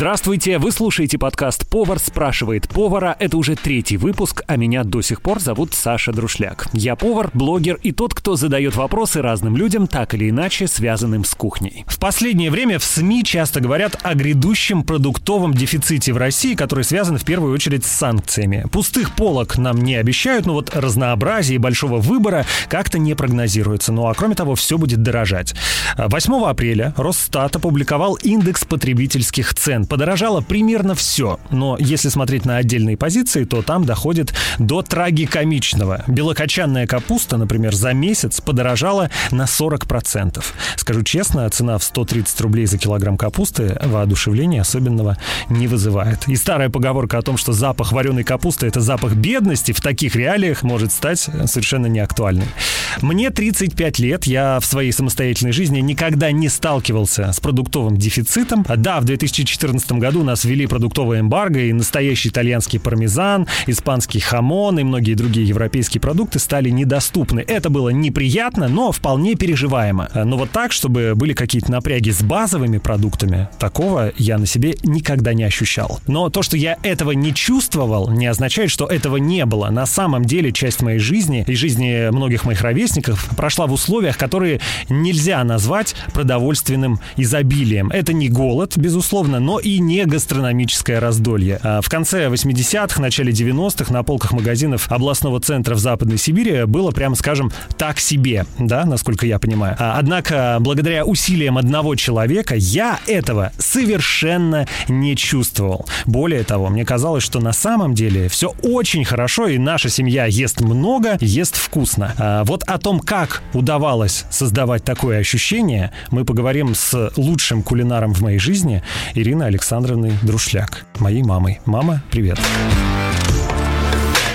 Здравствуйте, вы слушаете подкаст «Повар спрашивает повара». Это уже третий выпуск, а меня до сих пор зовут Саша Друшляк. Я повар, блогер и тот, кто задает вопросы разным людям, так или иначе связанным с кухней. В последнее время в СМИ часто говорят о грядущем продуктовом дефиците в России, который связан в первую очередь с санкциями. Пустых полок нам не обещают, но вот разнообразие и большого выбора как-то не прогнозируется. Ну а кроме того, все будет дорожать. 8 апреля Росстат опубликовал индекс потребительских цен подорожало примерно все, но если смотреть на отдельные позиции, то там доходит до трагикомичного. Белокочанная капуста, например, за месяц подорожала на 40%. Скажу честно, цена в 130 рублей за килограмм капусты воодушевления особенного не вызывает. И старая поговорка о том, что запах вареной капусты – это запах бедности, в таких реалиях может стать совершенно неактуальной. Мне 35 лет, я в своей самостоятельной жизни никогда не сталкивался с продуктовым дефицитом. Да, в 2014 2014 году нас ввели продуктовое эмбарго, и настоящий итальянский пармезан, испанский хамон и многие другие европейские продукты стали недоступны. Это было неприятно, но вполне переживаемо. Но вот так, чтобы были какие-то напряги с базовыми продуктами, такого я на себе никогда не ощущал. Но то, что я этого не чувствовал, не означает, что этого не было. На самом деле часть моей жизни и жизни многих моих ровесников прошла в условиях, которые нельзя назвать продовольственным изобилием. Это не голод, безусловно, но не гастрономическое раздолье. А в конце 80-х, начале 90-х на полках магазинов областного центра в Западной Сибири было, прямо скажем, так себе, да, насколько я понимаю. А, однако, благодаря усилиям одного человека, я этого совершенно не чувствовал. Более того, мне казалось, что на самом деле все очень хорошо, и наша семья ест много, ест вкусно. А вот о том, как удавалось создавать такое ощущение, мы поговорим с лучшим кулинаром в моей жизни, Ириной Ирины Александровны Друшляк, моей мамой. Мама, привет.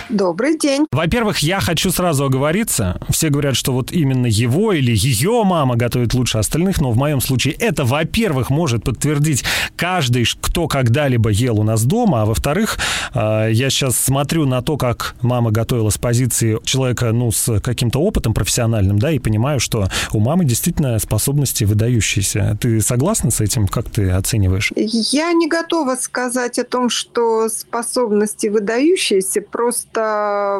Добрый день. Во-первых, я хочу сразу оговориться. Все говорят, что вот именно его или ее мама готовит лучше остальных, но в моем случае это, во-первых, может подтвердить каждый, кто когда-либо ел у нас дома, а во-вторых, э, я сейчас смотрю на то, как мама готовила с позиции человека, ну, с каким-то опытом профессиональным, да, и понимаю, что у мамы действительно способности выдающиеся. Ты согласна с этим? Как ты оцениваешь? Я не готова сказать о том, что способности выдающиеся, просто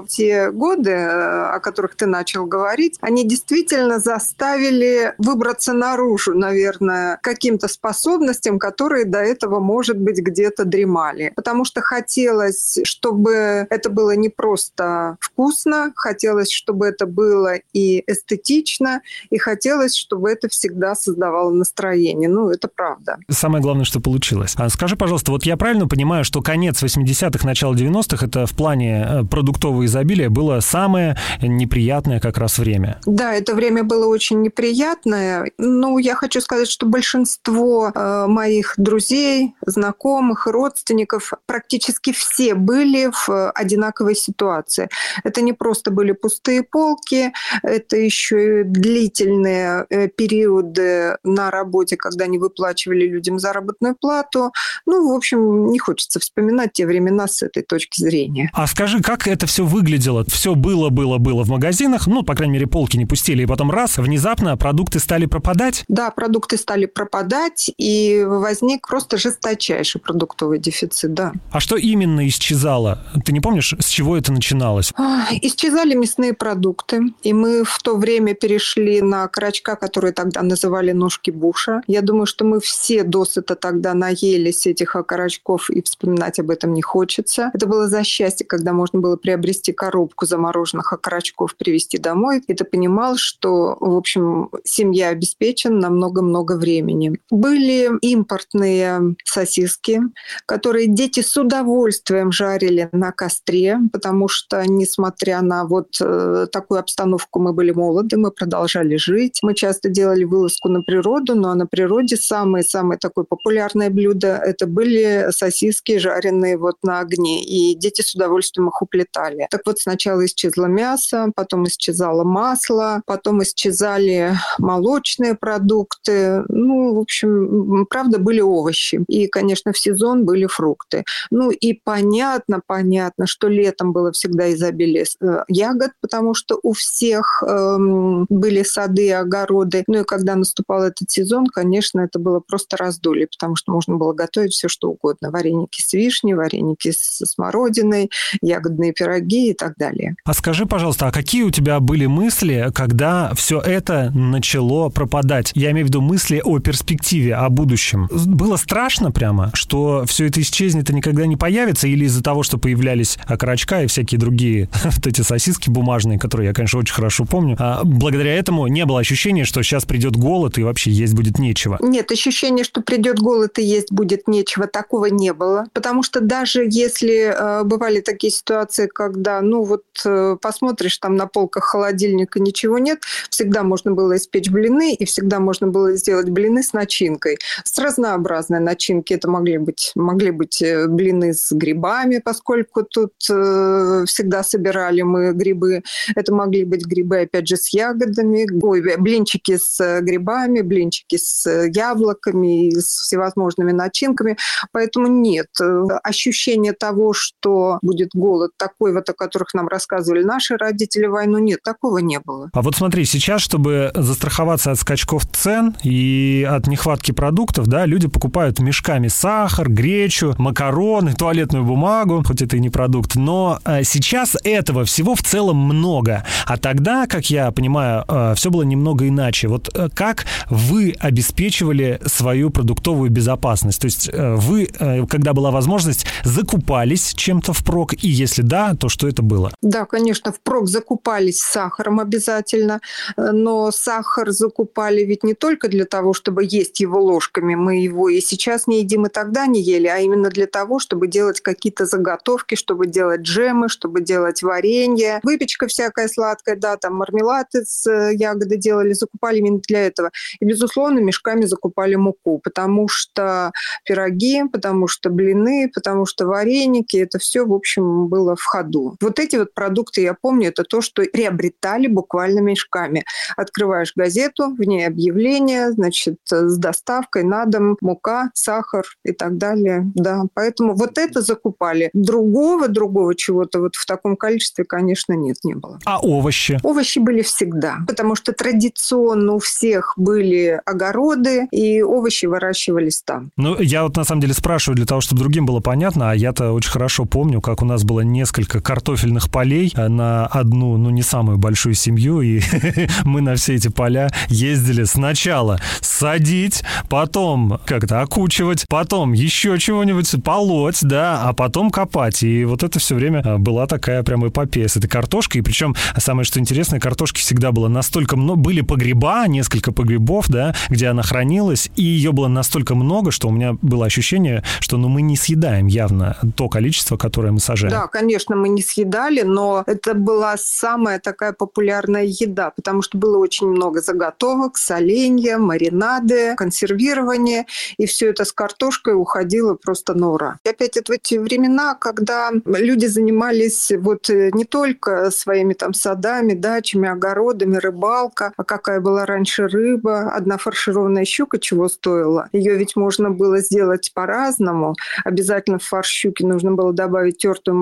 те годы, э, о которых ты начал говорить, они действительно заставили выбраться наружу, наверное, каким-то способностям, которые до этого, может быть, где-то дремали. Потому что хотелось, чтобы это было не просто вкусно, хотелось, чтобы это было и эстетично, и хотелось, чтобы это всегда создавало настроение. Ну, это правда. Самое главное, что получилось. А скажи, пожалуйста, вот я правильно понимаю, что конец 80-х, начало 90-х это в плане э, продуктового изобилия было самое неприятное как раз время. Да, это время было очень неприятное. Ну, я хочу сказать, что большинство э, моих друзей, знакомых, родственников, практически все были в одинаковой ситуации. Это не просто были пустые полки, это еще и длительные э, периоды на работе, когда не выплачивали людям заработную плату. Ну, в общем, не хочется вспоминать те времена с этой точки зрения. А скажи, как это все выглядело? Все было, было, было в магазинах, ну, по крайней мере, полки не пустили, и потом раз, внезапно продукты стали пропадать? Да, продукты стали пропадать, и возник просто жесточайший продуктовый дефицит, да. А что именно исчезало? Ты не помнишь, с чего это начиналось? Исчезали мясные продукты, и мы в то время перешли на крачка, которые тогда называли ножки буша. Я думаю, что мы все досыта тогда наелись этих окорочков, и вспоминать об этом не хочется. Это было за счастье, когда можно было приобрести коробку замороженных окорочков, привезти домой, и ты понимал, что, в общем, семья обеспечена на много-много времени. Были импортные сосиски, которые дети с удовольствием жарили на костре, потому что, несмотря на вот э, такую обстановку, мы были молоды, мы продолжали жить. Мы часто делали вылазку на природу, но на природе самое-самое такое популярное блюдо – это были сосиски, жареные вот на огне. И дети с удовольствием их летали. Так вот, сначала исчезло мясо, потом исчезало масло, потом исчезали молочные продукты. Ну, в общем, правда, были овощи. И, конечно, в сезон были фрукты. Ну и по понятно, понятно, что летом было всегда изобилие э, ягод, потому что у всех эм, были сады огороды. Ну и когда наступал этот сезон, конечно, это было просто раздолье, потому что можно было готовить все, что угодно. Вареники с вишней, вареники со смородиной, ягодные пироги и так далее. А скажи, пожалуйста, а какие у тебя были мысли, когда все это начало пропадать? Я имею в виду мысли о перспективе, о будущем. Было страшно прямо, что все это исчезнет и никогда не появится, или из-за того, что появлялись окорочка и всякие другие вот эти сосиски бумажные, которые я, конечно, очень хорошо помню, а благодаря этому не было ощущения, что сейчас придет голод и вообще есть будет нечего? Нет, ощущение, что придет голод и есть будет нечего, такого не было. Потому что даже если э, бывали такие ситуации, когда, ну вот э, посмотришь там на полках холодильника ничего нет, всегда можно было испечь блины и всегда можно было сделать блины с начинкой. С разнообразной начинки. Это могли быть, могли быть э, блины с грибами, поскольку тут э, всегда собирали мы грибы. Это могли быть грибы, опять же, с ягодами. Ой, блинчики с грибами, блинчики с яблоками, с всевозможными начинками. Поэтому нет. Э, ощущение того, что будет голод такой, вот о которых нам рассказывали наши родители войну, нет, такого не было. А вот смотри, сейчас, чтобы застраховаться от скачков цен и от нехватки продуктов, да, люди покупают мешками сахар, гречу, макароны, туалетную бумагу, хоть это и не продукт, но э, сейчас этого всего в целом много. А тогда, как я понимаю, э, все было немного иначе. Вот э, как вы обеспечивали свою продуктовую безопасность? То есть вы, когда была возможность, закупались чем-то впрок, и если да, то что это было? Да, конечно, впрок закупались сахаром обязательно, но сахар закупали ведь не только для того, чтобы есть его ложками, мы его и сейчас не едим, и тогда не ели, а именно для того, чтобы делать какие-то заготовки, чтобы делать джемы, чтобы делать варенье, выпечка всякая сладкая, да, там мармелад из э, ягоды делали, закупали именно для этого. И, безусловно, мешками закупали муку, потому что пироги, потому что блины, потому что вареники, это все, в общем, было в ходу. Вот эти вот продукты, я помню, это то, что приобретали буквально мешками. Открываешь газету, в ней объявление, значит, с доставкой на дом, мука, сахар и так далее. Да, поэтому вот это закупали. Другого, другого чего-то вот в таком количестве, конечно, нет, не было. А овощи? Овощи были всегда, потому что традиционно у всех были огороды, и овощи выращивались там. Ну, я вот на самом деле спрашиваю для того, чтобы другим было понятно, а я-то очень хорошо помню, как у нас было несколько картофельных полей на одну, ну, не самую большую семью, и мы на все эти поля ездили сначала садить, потом как-то окучивать, потом еще чего-нибудь полоть, да, а потом копать. И вот это все время а, была такая прям эпопея с этой картошкой. И причем самое, что интересное, картошки всегда было настолько много, были погреба, несколько погребов, да, где она хранилась, и ее было настолько много, что у меня было ощущение, что ну мы не съедаем явно то количество, которое мы сажаем. Да, конечно, мы не съедали, но это была самая такая популярная еда, потому что было очень много заготовок, соленья, маринады, консервирование, и все это с картошкой уходило просто на ура. И опять это в эти времена, когда люди занимались вот э, не только своими там садами, дачами, огородами, рыбалка, а какая была раньше рыба, одна фаршированная щука чего стоила. Ее ведь можно было сделать по-разному. Обязательно в фарш щуки нужно было добавить тертую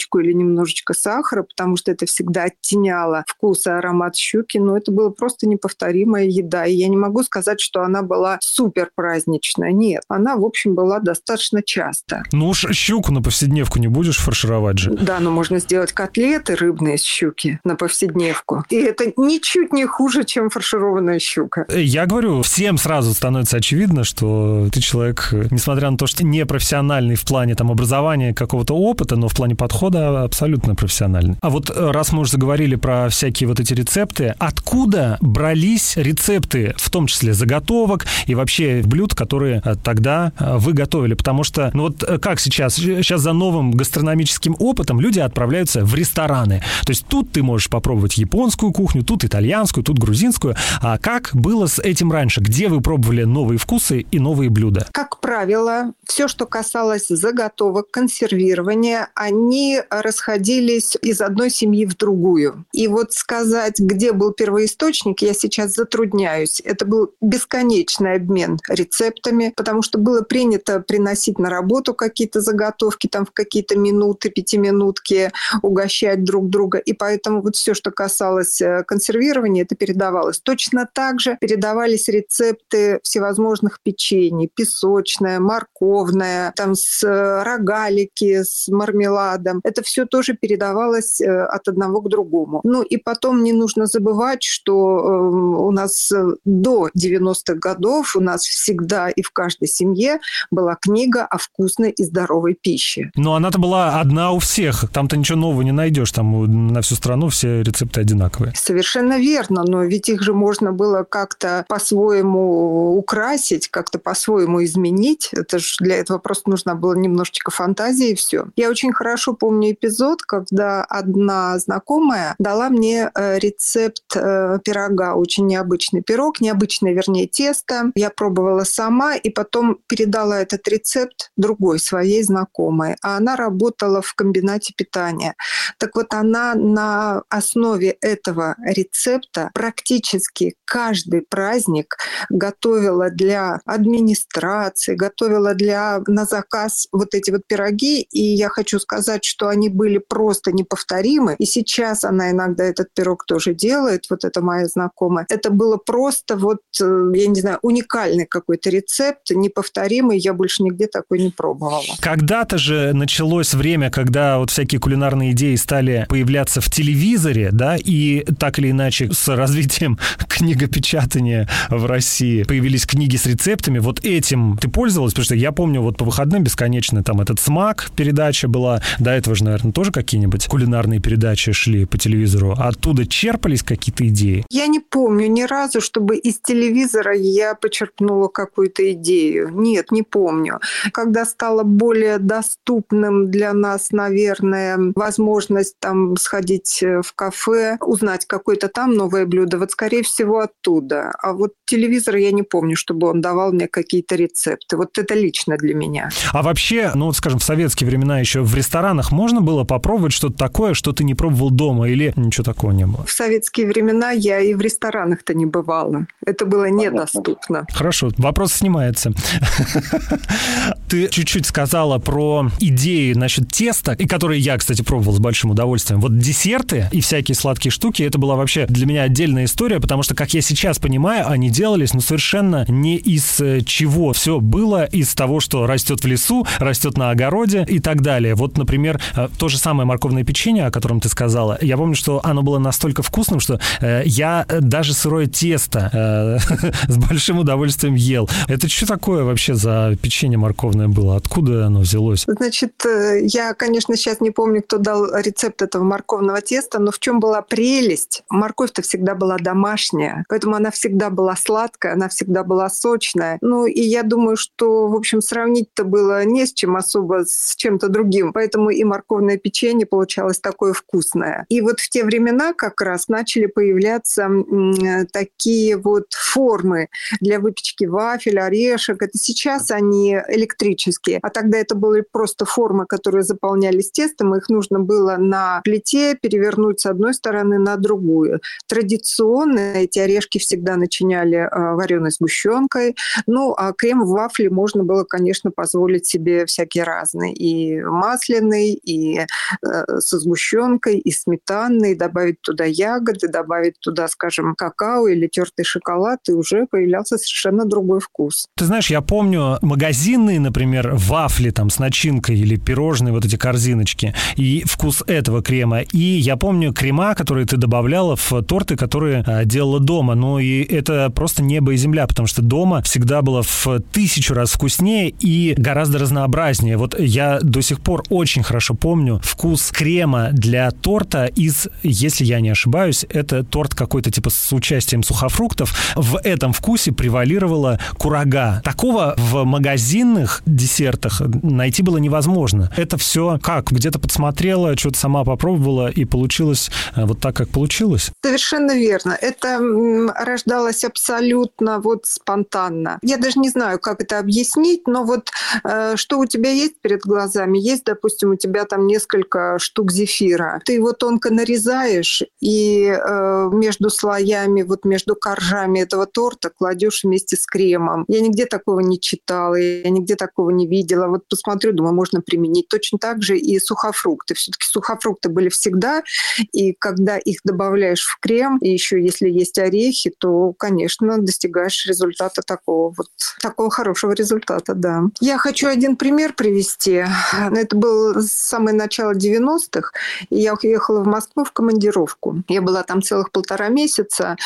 морковочку или немножечко сахара, потому что это всегда оттеняло вкус и аромат щуки. Но это было просто неповторимая еда. И я не могу сказать, что она была супер праздничная. Нет, она, в общем, была достаточно часто. Ну уж щуку на повседневку не будешь фаршировать же. Да, но можно сделать котлеты рыбные с щуки на повседневку. И это ничуть не хуже, чем фаршированная щука. Э, я говорю, всем сразу становится очевидно, что ты человек, несмотря на то, что не профессиональный в плане там образования какого-то опыта, но в плане подхода абсолютно профессиональный. А вот э, раз мы уже заговорили про всякие вот эти рецепты, откуда брались рецепты, в том числе заготовок и вообще блюд, которые э, тогда вы готовили? Потому что, ну вот как сейчас? Сейчас за новым гастрономическим опытом люди отправляются в рестораны. То есть тут ты можешь попробовать японскую кухню, тут итальянскую, тут грузинскую. А как было с этим раньше? Где вы пробовали новые вкусы и новые блюда? Как правило, все, что касалось заготовок, консервирования, они расходились из одной семьи в другую. И вот сказать, где был первоисточник, я сейчас затрудняюсь. Это был бесконечный обмен рецептами, потому что было принято приносить на работу какие-то заготовки, готовки там в какие-то минуты, пятиминутки угощать друг друга. И поэтому вот все, что касалось э, консервирования, это передавалось. Точно так же передавались рецепты всевозможных печений. Песочное, морковное, там с э, рогалики, с мармеладом. Это все тоже передавалось э, от одного к другому. Ну и потом не нужно забывать, что у нас до 90-х годов у нас всегда и в каждой семье была книга о вкусной и здоровой пище. Но она-то была одна у всех. Там-то ничего нового не найдешь. Там на всю страну все рецепты одинаковые. Совершенно верно. Но ведь их же можно было как-то по-своему украсить, как-то по-своему изменить. Это же для этого просто нужно было немножечко фантазии и все. Я очень хорошо помню эпизод, когда одна знакомая дала мне э, рецепт э, пирога. Очень необычный пирог, необычное, вернее, тесто. Я пробовала сама и потом передала этот рецепт другой, своей знакомой. А она работала в комбинате питания. Так вот, она на основе этого рецепта практически каждый праздник готовила для администрации, готовила для на заказ вот эти вот пироги. И я хочу сказать, что они были просто неповторимы. И сейчас она иногда этот пирог тоже делает, вот это моя знакомая. Это было просто вот, э, я не знаю, уникальный какой-то рецепт, неповторимый. Я больше нигде такой не пробовала. Когда-то же началось время, когда вот всякие кулинарные идеи стали появляться в телевизоре, да, и так или иначе с развитием книгопечатания в России появились книги с рецептами. Вот этим ты пользовалась? Потому что я помню вот по выходным бесконечно там этот «Смак» передача была. До этого же, наверное, тоже какие-нибудь кулинарные передачи шли по телевизору. Оттуда черпались какие-то идеи? Я не помню ни разу, чтобы из телевизора я почерпнула какую-то идею. Нет, не помню. Когда стало более доступным для нас, наверное, возможность там сходить э, в кафе, узнать какое-то там новое блюдо, вот скорее всего оттуда. А вот телевизор я не помню, чтобы он давал мне какие-то рецепты. Вот это лично для меня. А вообще, ну вот скажем, в советские времена еще в ресторанах можно было попробовать что-то такое, что ты не пробовал дома или ничего такого не было? В советские времена я и в ресторанах-то не бывала. Это было недоступно. Хорошо, вопрос снимается. Ты чуть-чуть сказала про идеи насчет теста, и которые я, кстати, пробовал с большим удовольствием. Вот десерты и всякие сладкие штуки, это была вообще для меня отдельная история, потому что, как я сейчас понимаю, они делались, ну, совершенно не из э, чего. Все было из того, что растет в лесу, растет на огороде и так далее. Вот, например, то же самое морковное печенье, о котором ты сказала. Я помню, что оно было настолько вкусным, что э, я даже сырое тесто э, с большим удовольствием ел. Это что такое вообще за печенье морковное было? Откуда оно взялось? Значит, э, я, конечно, сейчас не помню, кто дал рецепт этого морковного теста, но в чем была прелесть? Морковь-то всегда была домашняя, поэтому она всегда была сладкая, она всегда была сочная. Ну, и я думаю, что, в общем, сравнить-то было не с чем особо, с чем-то другим. Поэтому и морковное печенье получалось такое вкусное. И вот в те времена как раз начали появляться такие вот формы для выпечки вафель, орешек. Это сейчас они электрические, а тогда это были просто формы, которые заполнялись тестом, их нужно было на плите перевернуть с одной стороны на другую. Традиционно эти орешки всегда начиняли э, вареной сгущенкой, ну а крем в вафле можно было, конечно, позволить себе всякие разные. И масляный, и э, со сгущенкой, и сметанный, добавить туда ягоды, добавить туда, скажем, какао или тертый шоколад, и уже появлялся совершенно другой вкус. Ты знаешь, я помню магазинные, например, вафли там с начинкой или пирожные, вот эти корзиночки, и вкус этого крема. И я помню крема, которые ты добавляла в торты, которые а, делала дома. Ну и это просто небо и земля, потому что дома всегда было в тысячу раз вкуснее и гораздо разнообразнее. Вот я до сих пор очень хорошо помню вкус крема для торта из, если я не ошибаюсь, это торт какой-то типа с участием сухофруктов. В этом вкусе превалировала курага. Такого в магазинных десертах найти было невозможно. Это все как? Где-то подсмотрела, что-то сама попробовала и получилось э, вот так, как получилось? Совершенно верно. Это рождалось абсолютно вот спонтанно. Я даже не знаю, как это объяснить, но вот э, что у тебя есть перед глазами? Есть, допустим, у тебя там несколько штук зефира. Ты его тонко нарезаешь и э, между слоями, вот между коржами этого торта кладешь вместе с кремом. Я нигде такого не читала, я нигде такого не видела. Вот посмотрю смотрю, думаю, можно применить. Точно так же и сухофрукты. Все-таки сухофрукты были всегда, и когда их добавляешь в крем, и еще если есть орехи, то, конечно, достигаешь результата такого вот, такого хорошего результата, да. Я хочу один пример привести. Это было самое начало 90-х, и я уехала в Москву в командировку. Я была там целых полтора месяца.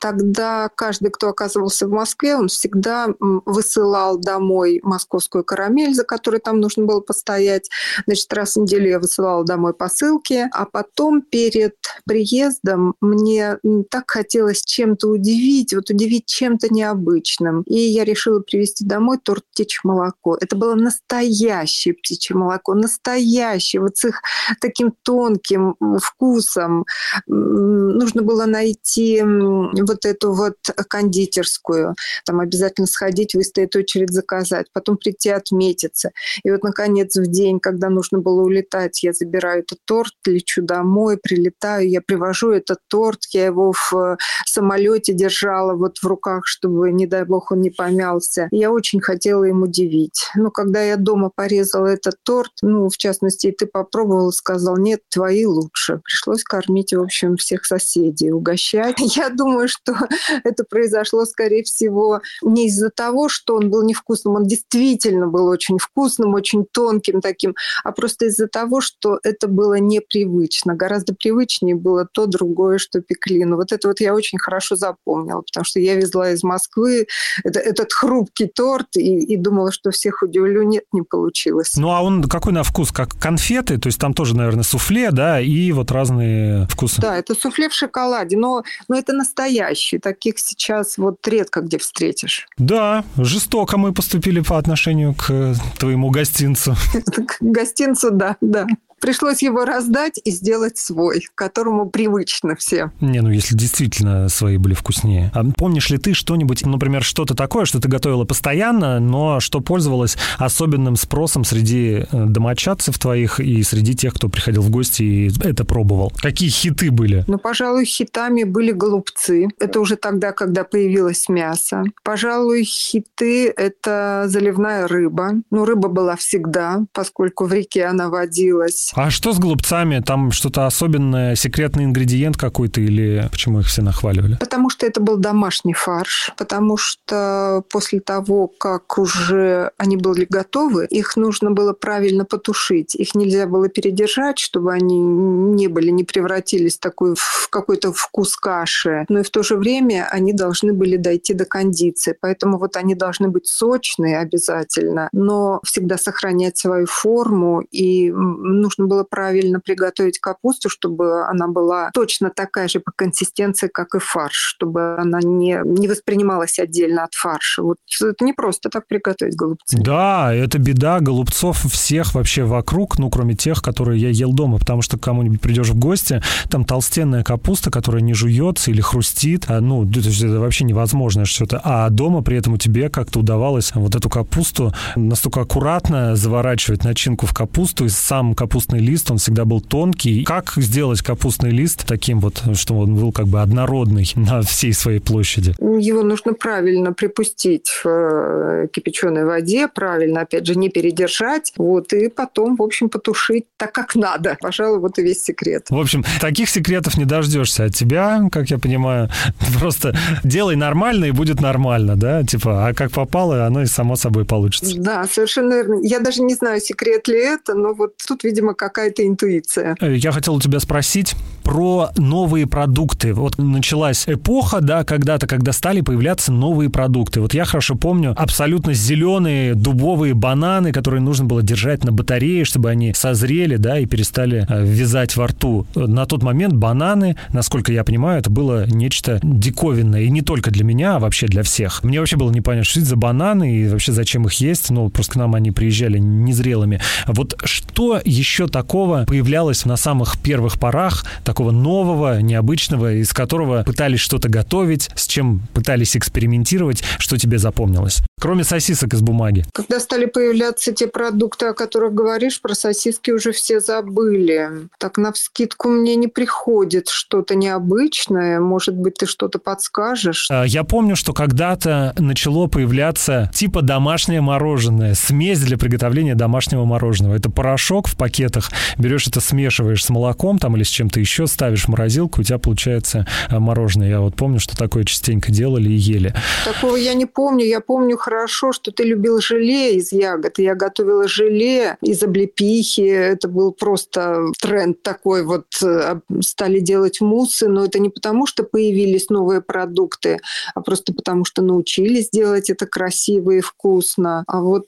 Тогда каждый, кто оказывался в Москве, он всегда высылал домой московскую карамель, за которой там нужно было постоять. Значит, раз в неделю я высылала домой посылки, а потом перед приездом мне так хотелось чем-то удивить, вот удивить чем-то необычным. И я решила привезти домой торт птичье молоко. Это было настоящее птичье молоко, настоящее, вот с их таким тонким вкусом. Нужно было найти вот эту вот кондитерскую, там обязательно сходить, выстоять очередь, заказать, потом прийти отметиться. И вот, наконец, в день, когда нужно было улетать, я забираю этот торт, лечу домой, прилетаю, я привожу этот торт, я его в самолете держала вот в руках, чтобы, не дай бог, он не помялся. Я очень хотела им удивить. Но когда я дома порезала этот торт, ну, в частности, ты попробовал, сказал, нет, твои лучше. Пришлось кормить, в общем, всех соседей, угощать. Я думаю, что это произошло, скорее всего, не из-за того, что он был невкусным, он действительно был очень вкусным, очень тонким таким, а просто из-за того, что это было непривычно. Гораздо привычнее было то другое, что пекли. Но вот это вот я очень хорошо запомнила, потому что я везла из Москвы это, этот хрупкий торт и, и думала, что всех удивлю. Нет, не получилось. Ну, а он какой на вкус? Как конфеты? То есть там тоже, наверное, суфле, да, и вот разные вкусы. Да, это суфле в шоколаде, но, но это настоящий. Таких сейчас вот редко где встретишь. Да, жестоко мы поступили по отношению к твоему гостинцу. К гостинцу, да, да. Пришлось его раздать и сделать свой, которому привычно все. Не, ну если действительно свои были вкуснее. А помнишь ли ты что-нибудь, например, что-то такое, что ты готовила постоянно, но что пользовалось особенным спросом среди э, домочадцев твоих и среди тех, кто приходил в гости и это пробовал? Какие хиты были? Ну, пожалуй, хитами были голубцы. Это уже тогда, когда появилось мясо. Пожалуй, хиты – это заливная рыба. Ну, рыба была всегда, поскольку в реке она водилась. А что с голубцами? Там что-то особенное, секретный ингредиент какой-то или почему их все нахваливали? Потому что это был домашний фарш, потому что после того, как уже они были готовы, их нужно было правильно потушить. Их нельзя было передержать, чтобы они не были, не превратились в, такой, в какой-то вкус каши. Но и в то же время они должны были дойти до кондиции. Поэтому вот они должны быть сочные обязательно, но всегда сохранять свою форму. И нужно нужно было правильно приготовить капусту, чтобы она была точно такая же по консистенции, как и фарш, чтобы она не, не воспринималась отдельно от фарша. Вот это не просто так приготовить голубцы. Да, это беда голубцов всех вообще вокруг, ну, кроме тех, которые я ел дома, потому что кому-нибудь придешь в гости, там толстенная капуста, которая не жуется или хрустит, а, ну, это, вообще невозможно что-то. А дома при этом у тебе как-то удавалось вот эту капусту настолько аккуратно заворачивать начинку в капусту, и сам капустный капустный лист, он всегда был тонкий. Как сделать капустный лист таким вот, что он был как бы однородный на всей своей площади? Его нужно правильно припустить в э, кипяченой воде, правильно, опять же, не передержать, вот, и потом, в общем, потушить так, как надо. Пожалуй, вот и весь секрет. В общем, таких секретов не дождешься от тебя, как я понимаю. Просто делай нормально, и будет нормально, да? Типа, а как попало, оно и само собой получится. Да, совершенно верно. Я даже не знаю, секрет ли это, но вот тут, видимо, какая-то интуиция. Э, я хотел у тебя спросить про новые продукты. Вот началась эпоха, да, когда-то, когда стали появляться новые продукты. Вот я хорошо помню абсолютно зеленые дубовые бананы, которые нужно было держать на батарее, чтобы они созрели, да, и перестали э, вязать во рту. На тот момент бананы, насколько я понимаю, это было нечто диковинное. И не только для меня, а вообще для всех. Мне вообще было непонятно, что это за бананы и вообще зачем их есть. Ну, просто к нам они приезжали незрелыми. Вот что еще еще такого появлялось на самых первых порах, такого нового, необычного, из которого пытались что-то готовить, с чем пытались экспериментировать, что тебе запомнилось? Кроме сосисок из бумаги. Когда стали появляться те продукты, о которых говоришь, про сосиски уже все забыли. Так на вскидку мне не приходит что-то необычное. Может быть, ты что-то подскажешь? А, я помню, что когда-то начало появляться типа домашнее мороженое, смесь для приготовления домашнего мороженого. Это порошок в пакетах, берешь это, смешиваешь с молоком там или с чем-то еще, ставишь в морозилку, у тебя получается а, мороженое. Я вот помню, что такое частенько делали и ели. Такого я не помню. Я помню хорошо, что ты любил желе из ягод. Я готовила желе из облепихи. Это был просто тренд такой. Вот э, стали делать муссы, но это не потому, что появились новые продукты, а просто потому, что научились делать это красиво и вкусно. А вот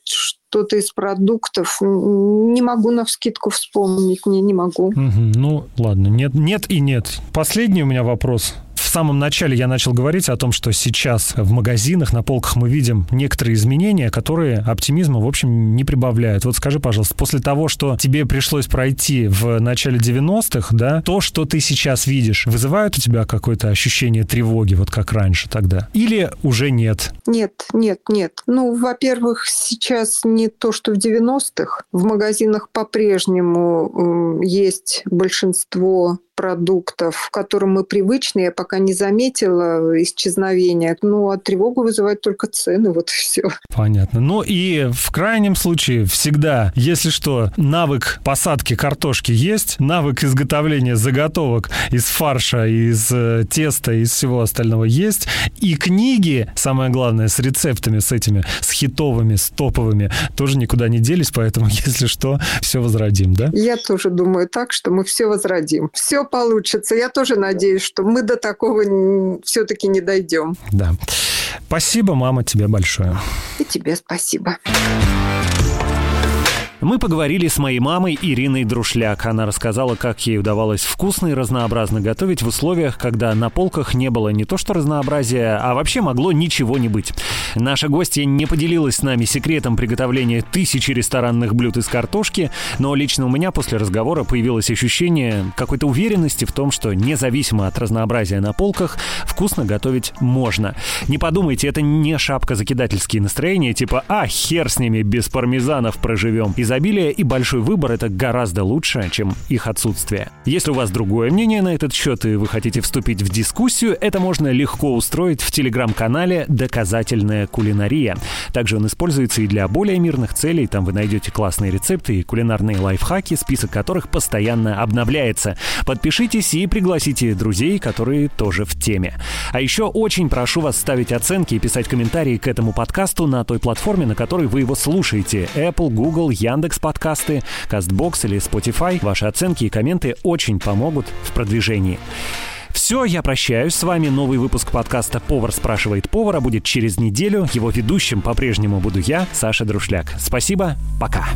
что-то из продуктов не могу на вскидку вспомнить, не, не могу. Угу, ну, ладно, нет, нет и нет. Последний у меня вопрос самом начале я начал говорить о том, что сейчас в магазинах, на полках мы видим некоторые изменения, которые оптимизма, в общем, не прибавляют. Вот скажи, пожалуйста, после того, что тебе пришлось пройти в начале 90-х, да, то, что ты сейчас видишь, вызывает у тебя какое-то ощущение тревоги, вот как раньше тогда? Или уже нет? Нет, нет, нет. Ну, во-первых, сейчас не то, что в 90-х. В магазинах по-прежнему есть большинство продуктов, к которым мы привычны. Я пока не заметила исчезновения. Ну, а тревогу вызывают только цены, вот и все. Понятно. Ну и в крайнем случае всегда, если что, навык посадки картошки есть, навык изготовления заготовок из фарша, из э, теста, из всего остального есть, и книги, самое главное, с рецептами, с этими, с хитовыми, с топовыми, тоже никуда не делись, поэтому, если что, все возродим, да? Я тоже думаю так, что мы все возродим. Все получится. Я тоже надеюсь, что мы до такого все-таки не дойдем. Да. Спасибо, мама, тебе большое. И тебе спасибо. Мы поговорили с моей мамой Ириной Друшляк. Она рассказала, как ей удавалось вкусно и разнообразно готовить в условиях, когда на полках не было не то что разнообразия, а вообще могло ничего не быть. Наша гостья не поделилась с нами секретом приготовления тысячи ресторанных блюд из картошки, но лично у меня после разговора появилось ощущение какой-то уверенности в том, что независимо от разнообразия на полках, вкусно готовить можно. Не подумайте, это не шапка-закидательские настроения, типа «а, хер с ними, без пармезанов проживем». И Изобилие и большой выбор — это гораздо лучше, чем их отсутствие. Если у вас другое мнение на этот счет и вы хотите вступить в дискуссию, это можно легко устроить в телеграм-канале «Доказательная кулинария». Также он используется и для более мирных целей. Там вы найдете классные рецепты и кулинарные лайфхаки, список которых постоянно обновляется. Подпишитесь и пригласите друзей, которые тоже в теме. А еще очень прошу вас ставить оценки и писать комментарии к этому подкасту на той платформе, на которой вы его слушаете. Apple, Google, Яндекс, Яндекс подкасты, Кастбокс или Spotify. Ваши оценки и комменты очень помогут в продвижении. Все, я прощаюсь с вами. Новый выпуск подкаста «Повар спрашивает повара» будет через неделю. Его ведущим по-прежнему буду я, Саша Друшляк. Спасибо, пока.